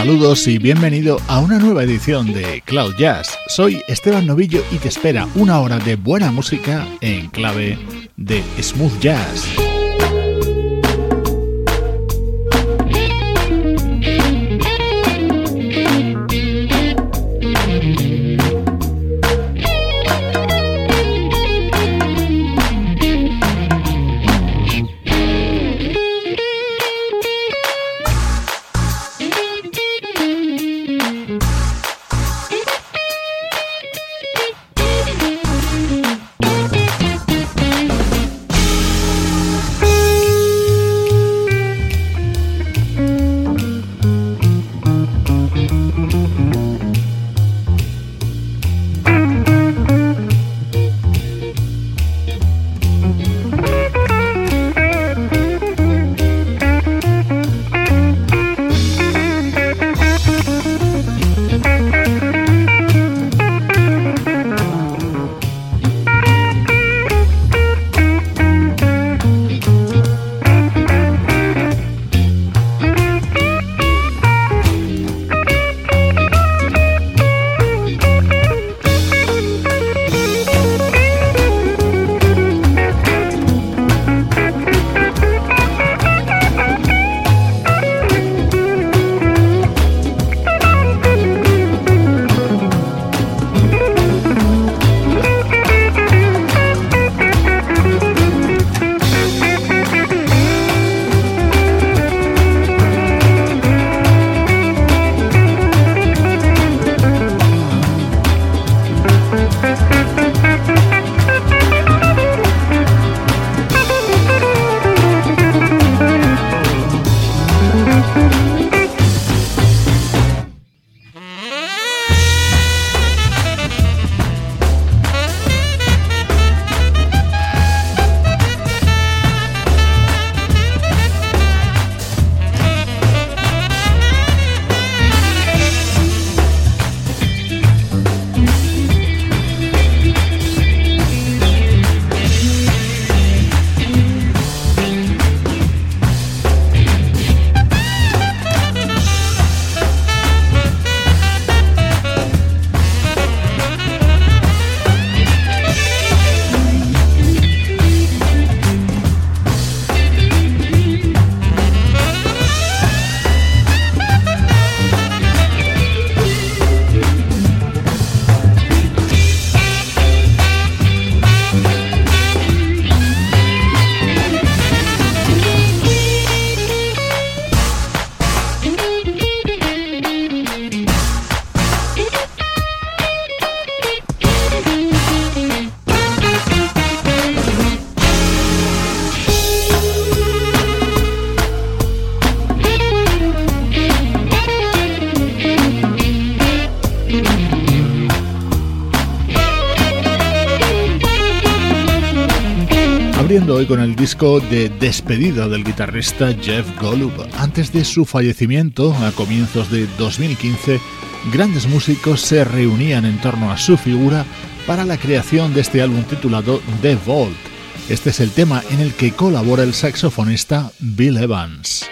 Saludos y bienvenido a una nueva edición de Cloud Jazz. Soy Esteban Novillo y te espera una hora de buena música en clave de smooth jazz. Con el disco de despedida del guitarrista Jeff Golub. Antes de su fallecimiento, a comienzos de 2015, grandes músicos se reunían en torno a su figura para la creación de este álbum titulado The Vault. Este es el tema en el que colabora el saxofonista Bill Evans.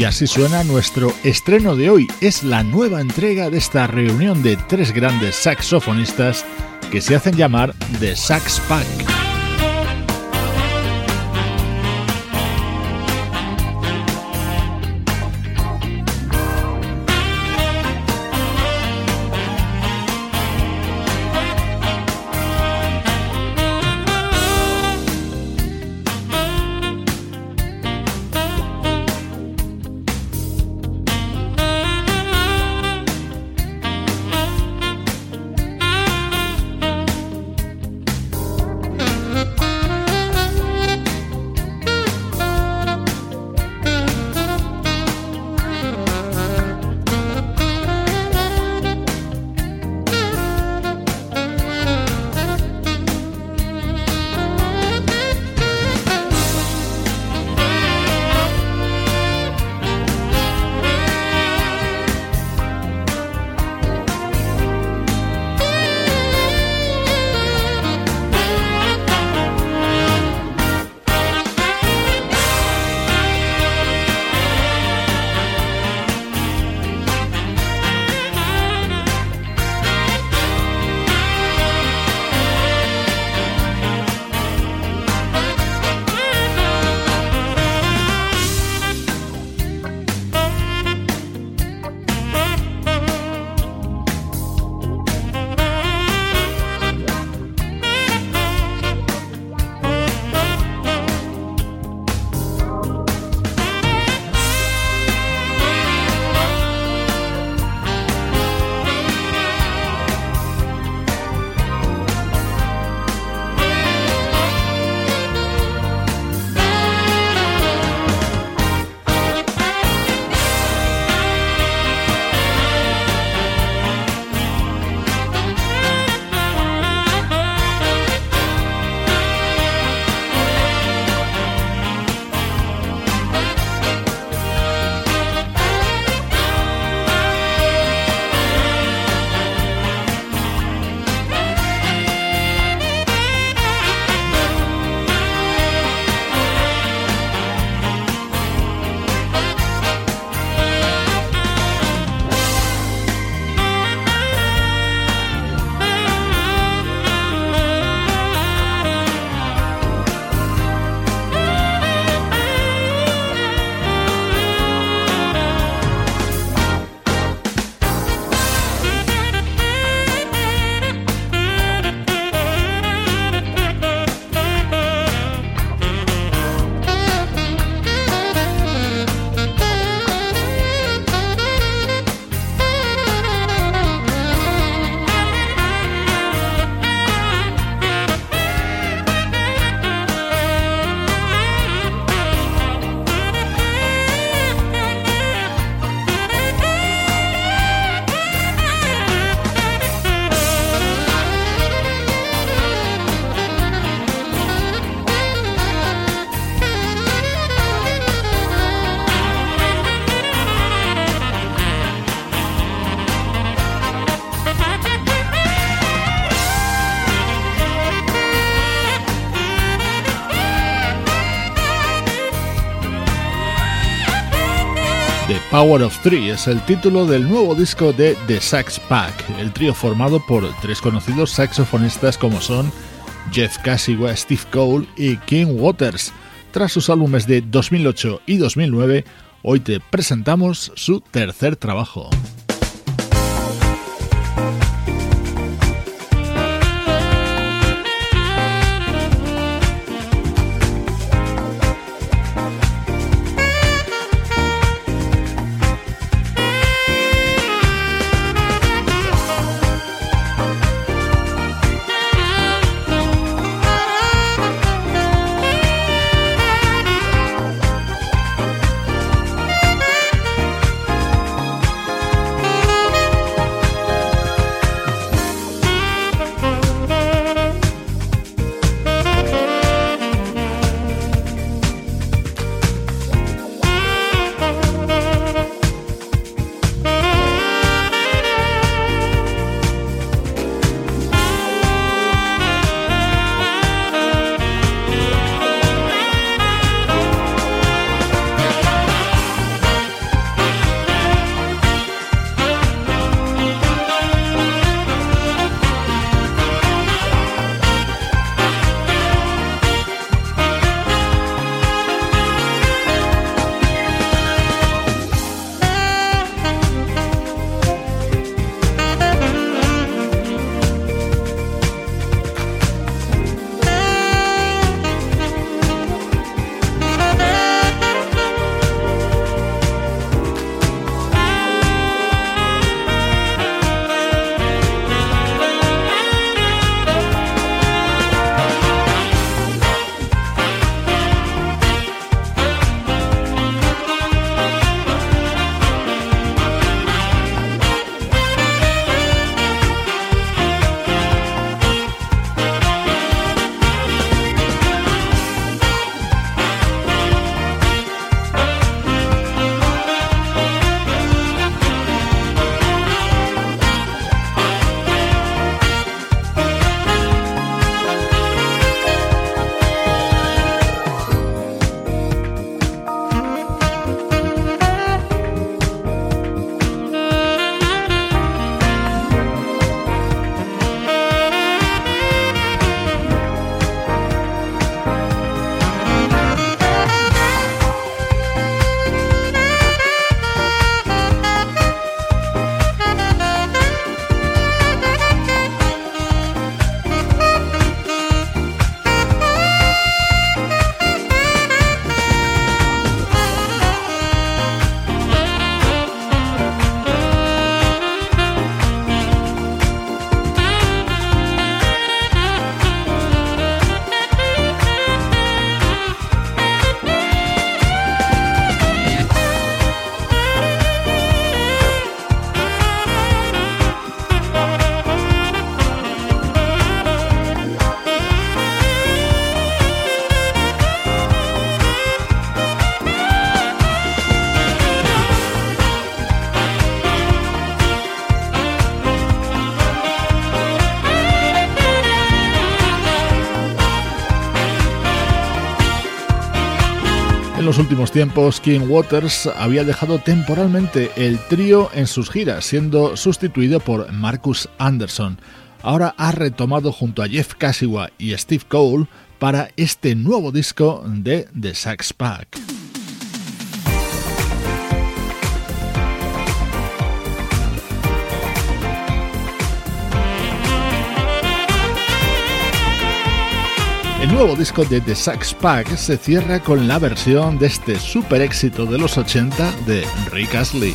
Y así suena nuestro estreno de hoy. Es la nueva entrega de esta reunión de tres grandes saxofonistas que se hacen llamar The Sax Pack. Power of Three es el título del nuevo disco de The Sax Pack, el trío formado por tres conocidos saxofonistas como son Jeff Casigua, Steve Cole y King Waters. Tras sus álbumes de 2008 y 2009, hoy te presentamos su tercer trabajo. Últimos tiempos, King Waters había dejado temporalmente el trío en sus giras, siendo sustituido por Marcus Anderson. Ahora ha retomado junto a Jeff Casigua y Steve Cole para este nuevo disco de The Sax Pack. El nuevo disco de The Sax Pack se cierra con la versión de este super éxito de los 80 de Rick Astley.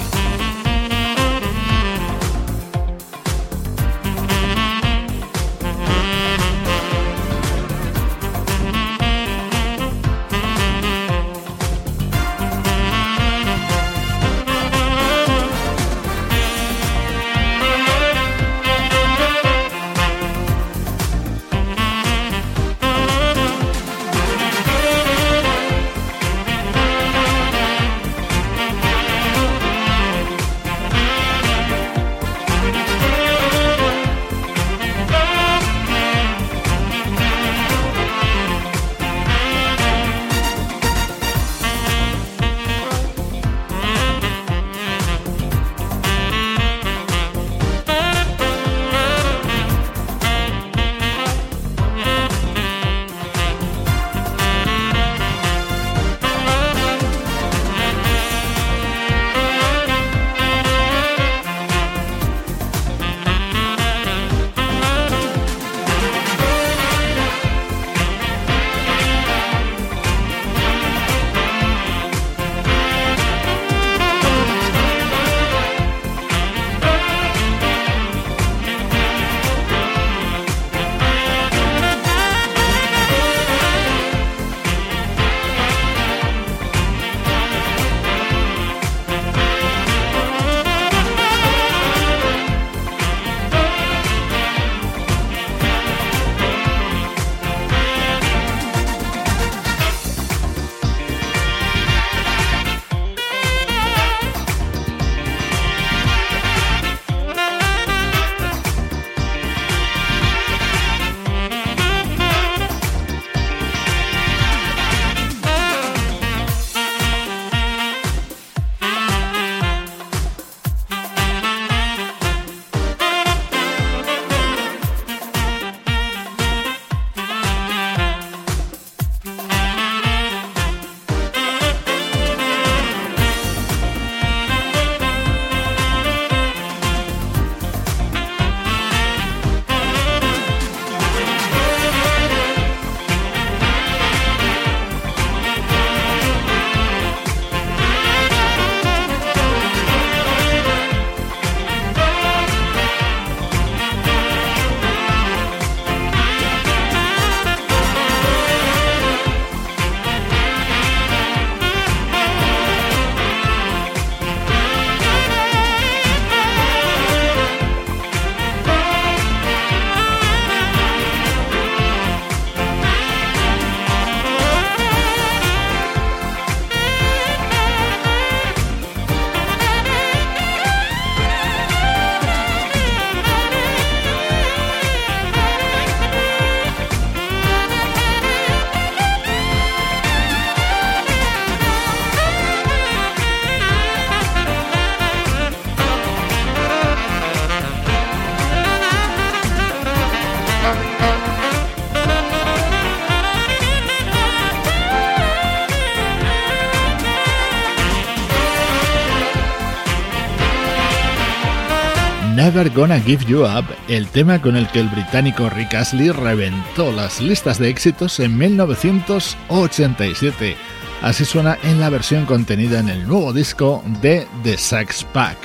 Never Gonna Give You Up, el tema con el que el británico Rick Astley reventó las listas de éxitos en 1987. Así suena en la versión contenida en el nuevo disco de The Sax Pack.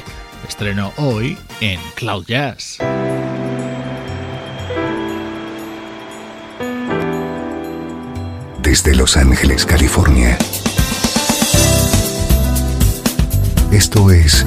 Estreno hoy en Cloud Jazz. Desde Los Ángeles, California. Esto es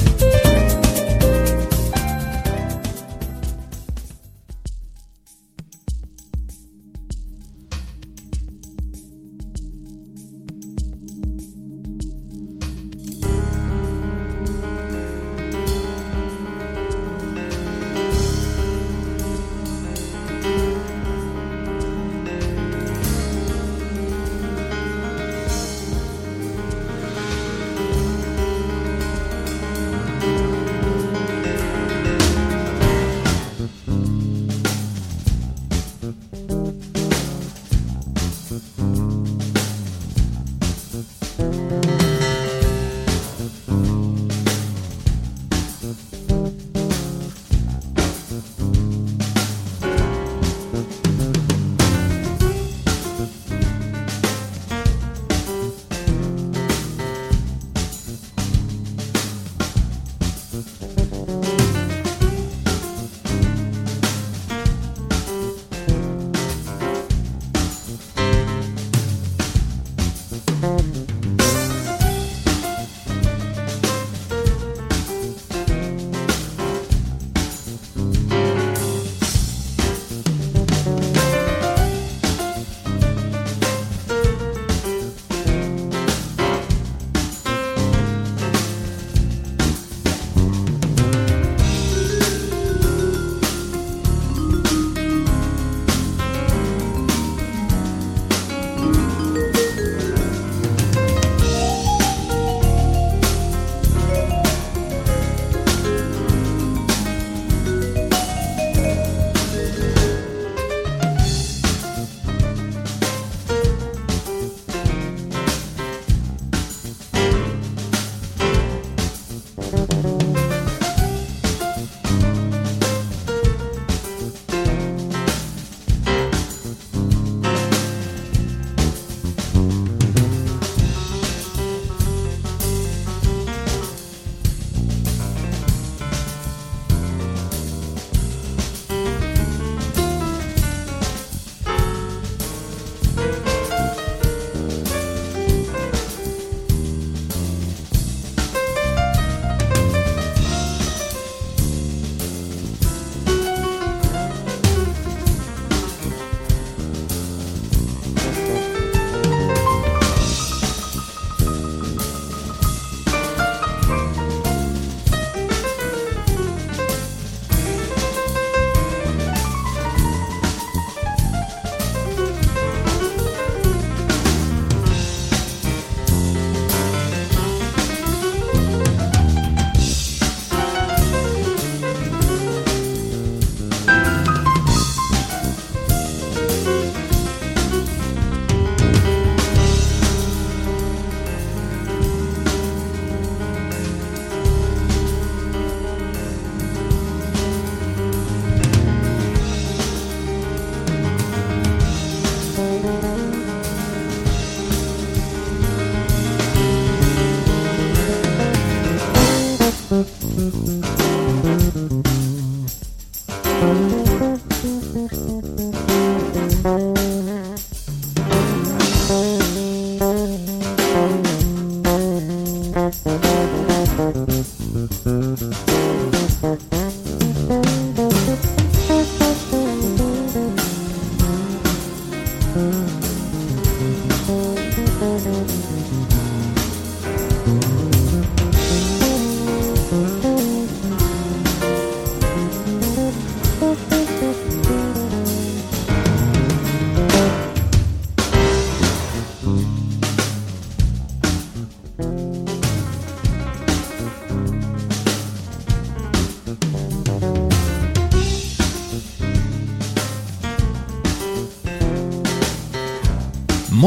Música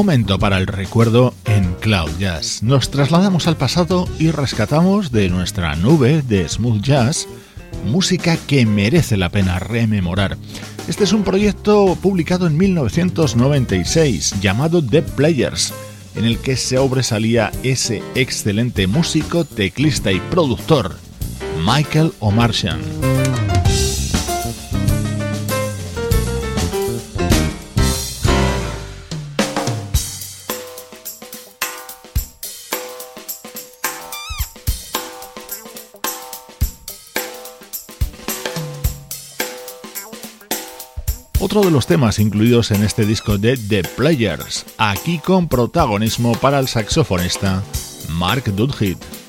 Momento para el recuerdo en Cloud Jazz. Nos trasladamos al pasado y rescatamos de nuestra nube de smooth jazz música que merece la pena rememorar. Este es un proyecto publicado en 1996 llamado The Players, en el que se sobresalía ese excelente músico, teclista y productor, Michael O'Martian. Los temas incluidos en este disco de The Players, aquí con protagonismo para el saxofonista Mark Dudhit.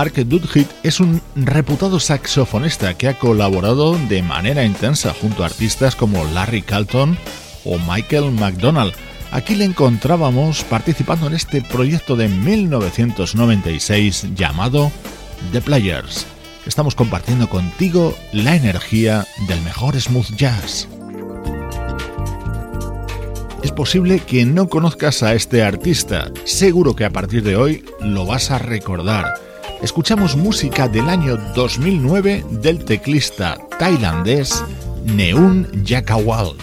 Mark Dudhit es un reputado saxofonista que ha colaborado de manera intensa junto a artistas como Larry Carlton o Michael McDonald. Aquí le encontrábamos participando en este proyecto de 1996 llamado The Players. Estamos compartiendo contigo la energía del mejor smooth jazz. Es posible que no conozcas a este artista, seguro que a partir de hoy lo vas a recordar. Escuchamos música del año 2009 del teclista tailandés Neun Yakawal.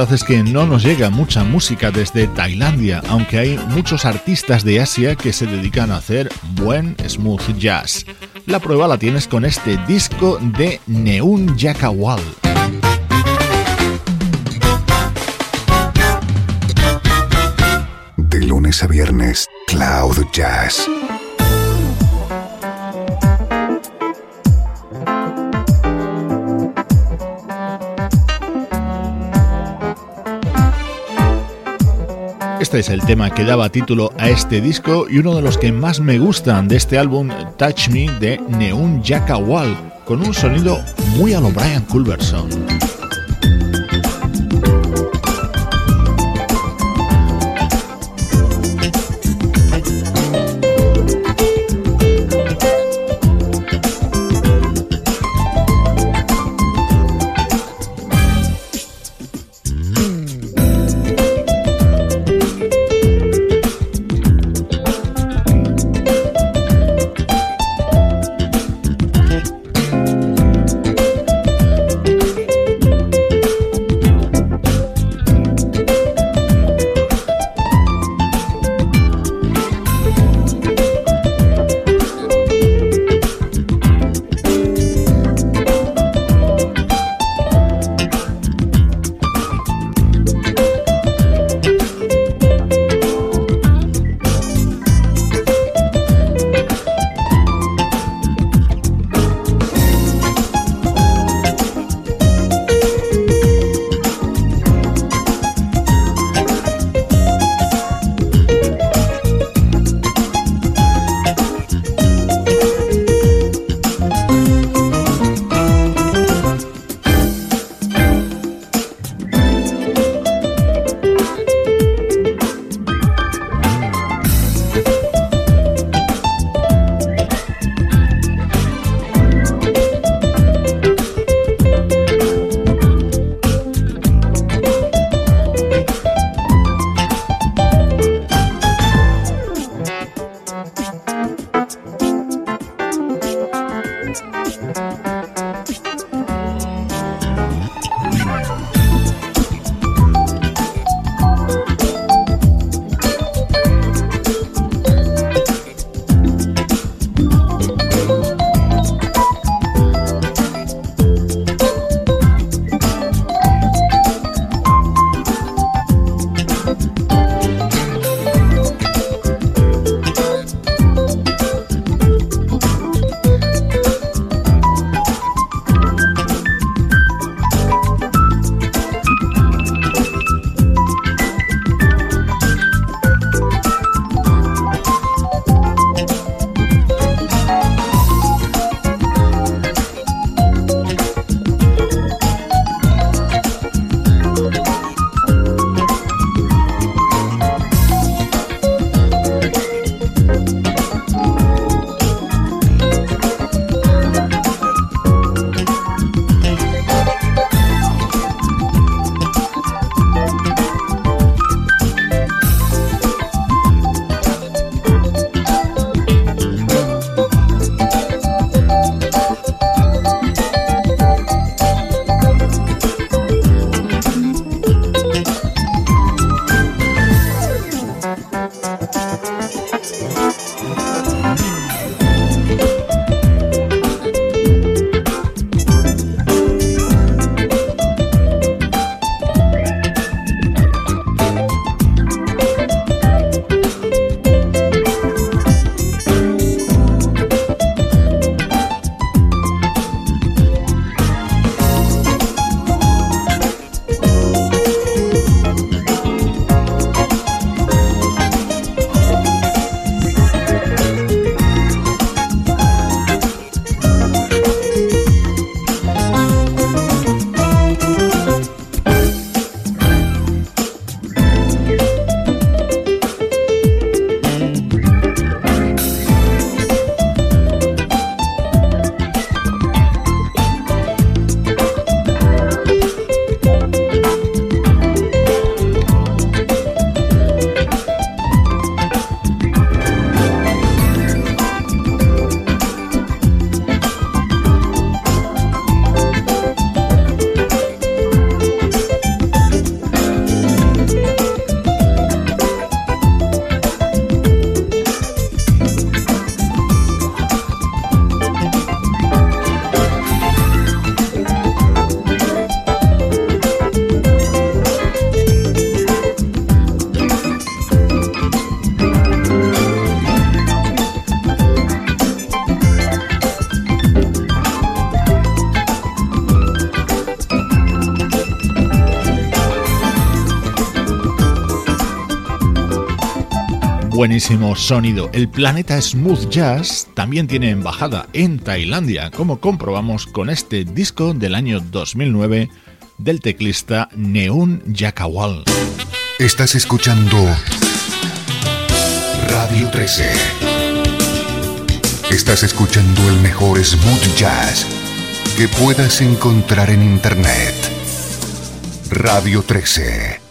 Verdad es que no nos llega mucha música desde Tailandia, aunque hay muchos artistas de Asia que se dedican a hacer buen smooth jazz. La prueba la tienes con este disco de Neun Yakawal. De lunes a viernes, Cloud Jazz Este es el tema que daba título a este disco y uno de los que más me gustan de este álbum Touch Me de Neun Wall, con un sonido muy a lo Brian Culberson. buenísimo sonido. El planeta Smooth Jazz también tiene embajada en Tailandia, como comprobamos con este disco del año 2009 del teclista Neun Yakawal. Estás escuchando Radio 13. Estás escuchando el mejor smooth jazz que puedas encontrar en Internet. Radio 13.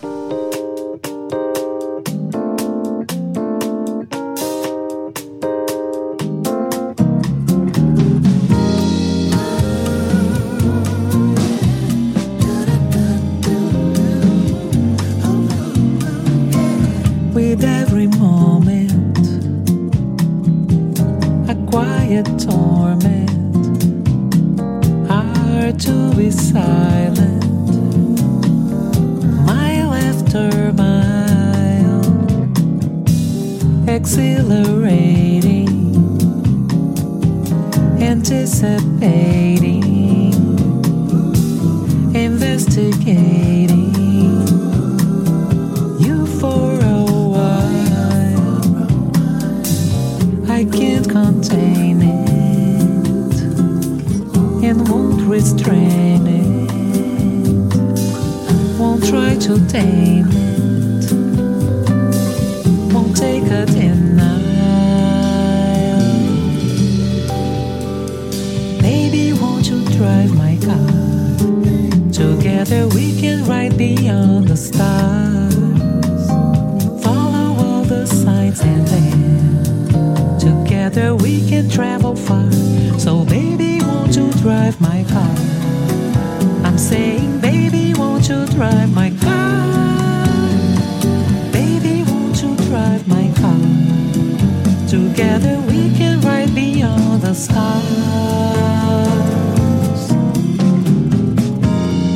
Together we can ride beyond the stars.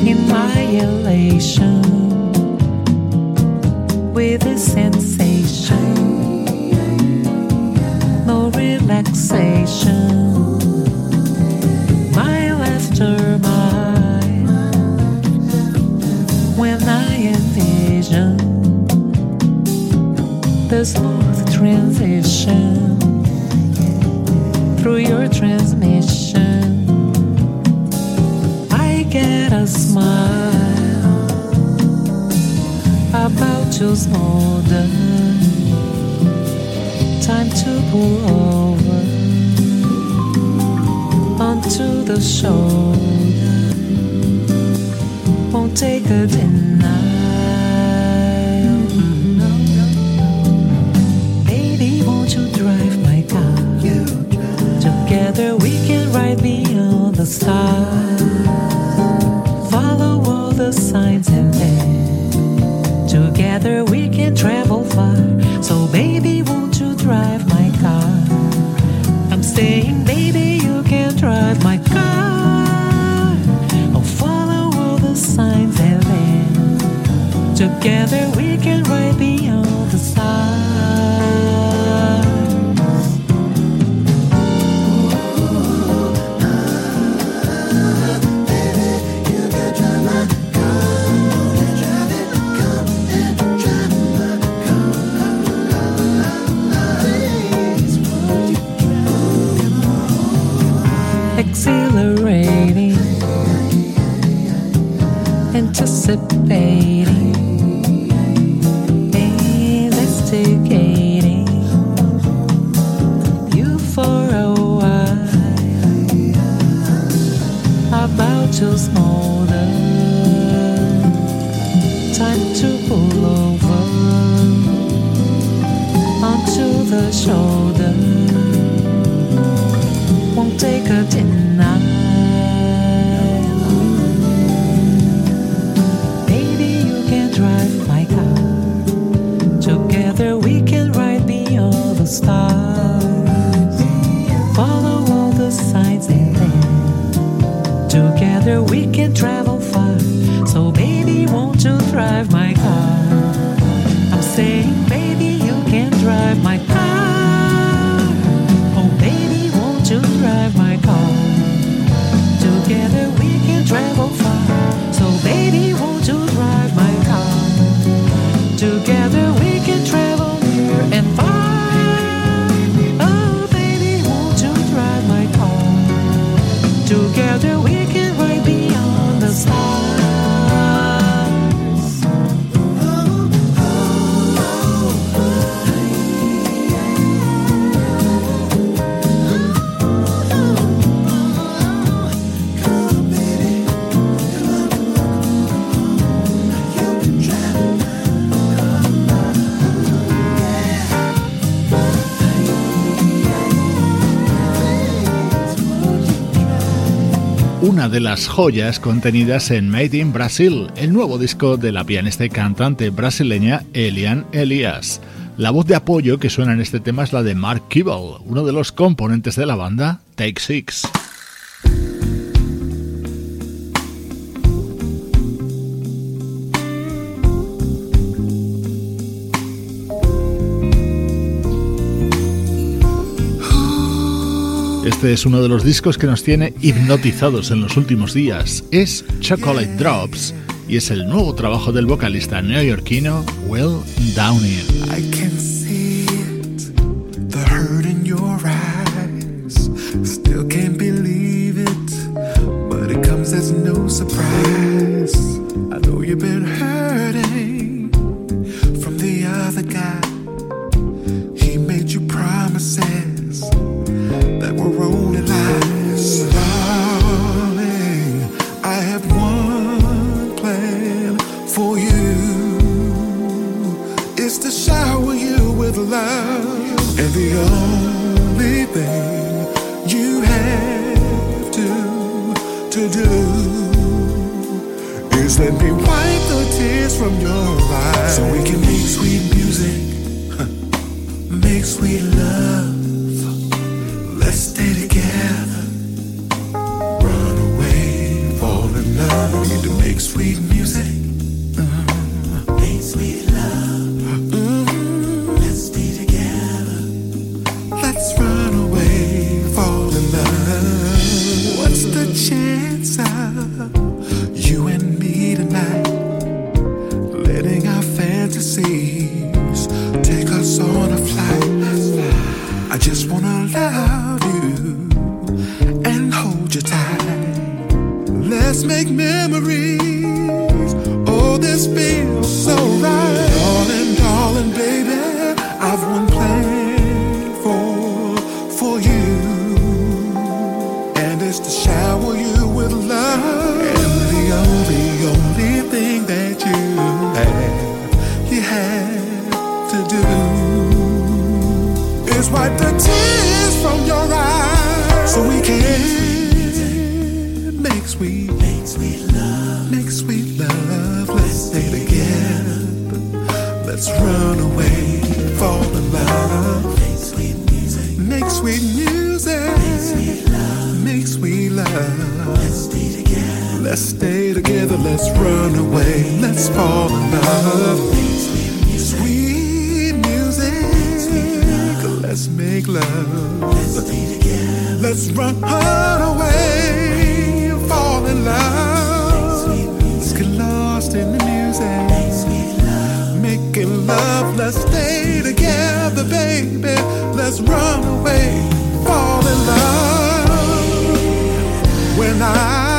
In my elation, with a sensation, no relaxation. My laughter, my when I envision the smooth transition through your transmission, I get a smile about your smolder. Time to pull over onto the shoulder. Won't take a denial. the stars. exhilarating, anticipating, investigating you for a while, about to smolder. Time to pull over onto the shore. De las joyas contenidas en Made in Brazil, el nuevo disco de la pianista y cantante brasileña Elian Elias. La voz de apoyo que suena en este tema es la de Mark Kibble, uno de los componentes de la banda Take Six. Este es uno de los discos que nos tiene hipnotizados en los últimos días. Es Chocolate Drops y es el nuevo trabajo del vocalista neoyorquino Will Downing. From your eyes. So we can gonna love you and hold you tight. Let's make memories. So we can make sweet, make sweet love, make sweet love. Let's stay together. Let's run away, fall in love. Make sweet music, make sweet music, make sweet love, make sweet love. Let's stay together. Let's stay together. Let's run away. Let's fall in love. Make sweet music, sweet music. Let's make love. Let's stay together. Let's run away fall in love. Let's get lost in the music. Making love, let's stay together, baby. Let's run away, fall in love. When I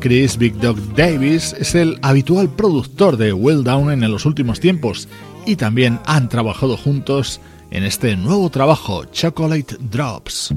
Chris Big Dog Davis es el habitual productor de Well Down en los últimos tiempos y también han trabajado juntos en este nuevo trabajo, Chocolate Drops.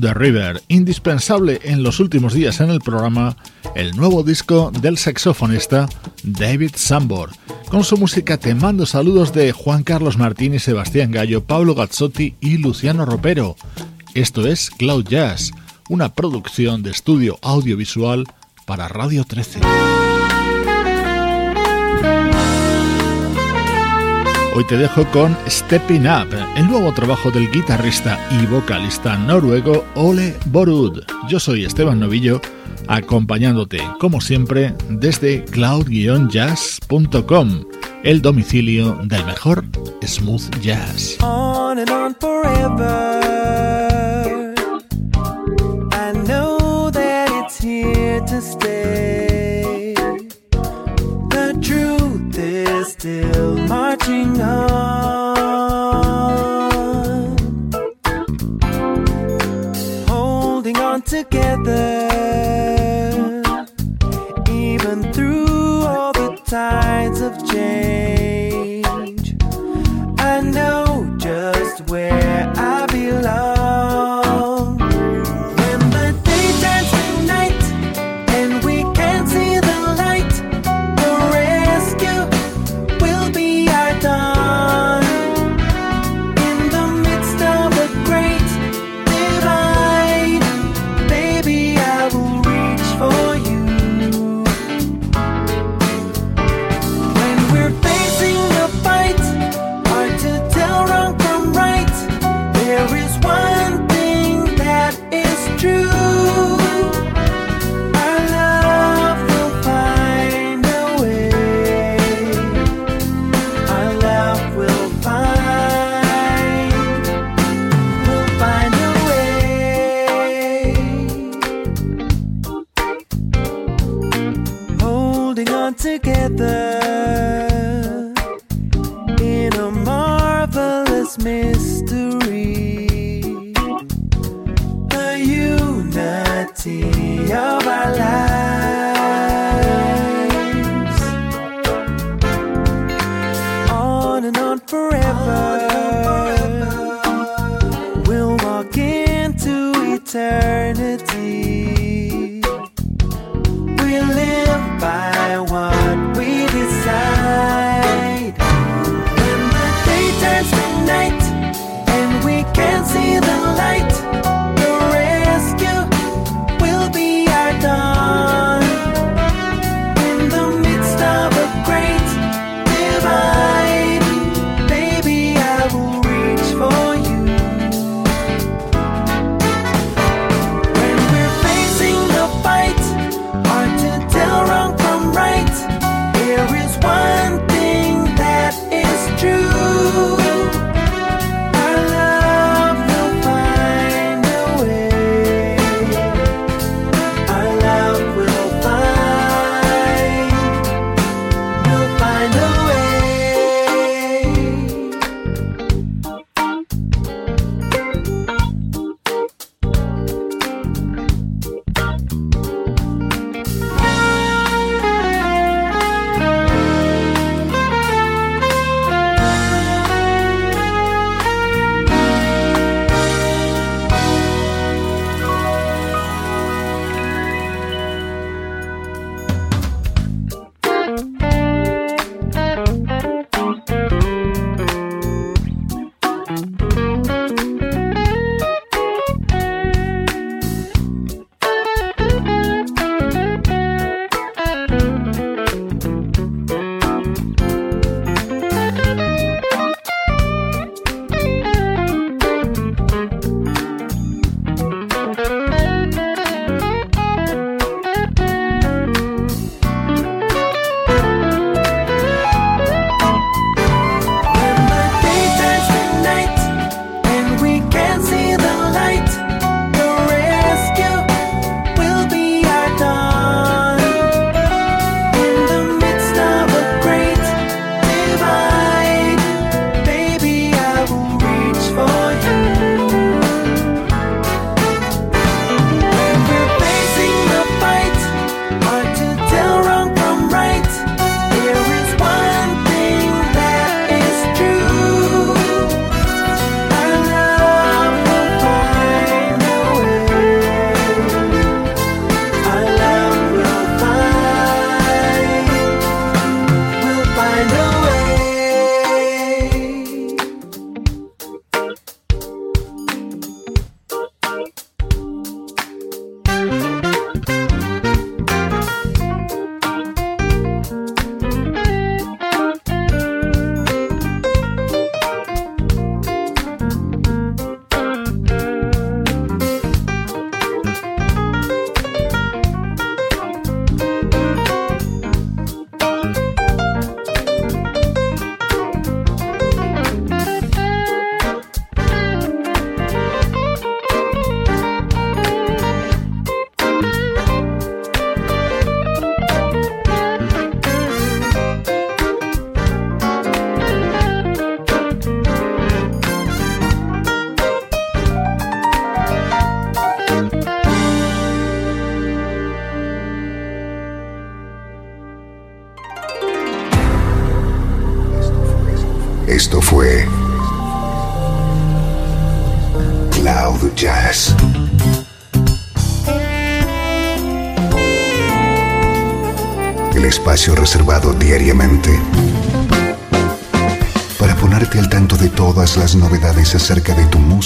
The River, indispensable en los últimos días en el programa el nuevo disco del saxofonista David Sambor. Con su música te mando saludos de Juan Carlos Martín y Sebastián Gallo, Pablo Gazzotti y Luciano Ropero. Esto es Cloud Jazz, una producción de estudio audiovisual para Radio 13. Hoy te dejo con Stepping Up, el nuevo trabajo del guitarrista y vocalista noruego Ole Borud. Yo soy Esteban Novillo, acompañándote, como siempre, desde cloud-jazz.com, el domicilio del mejor smooth jazz. Marching on. Holding on together.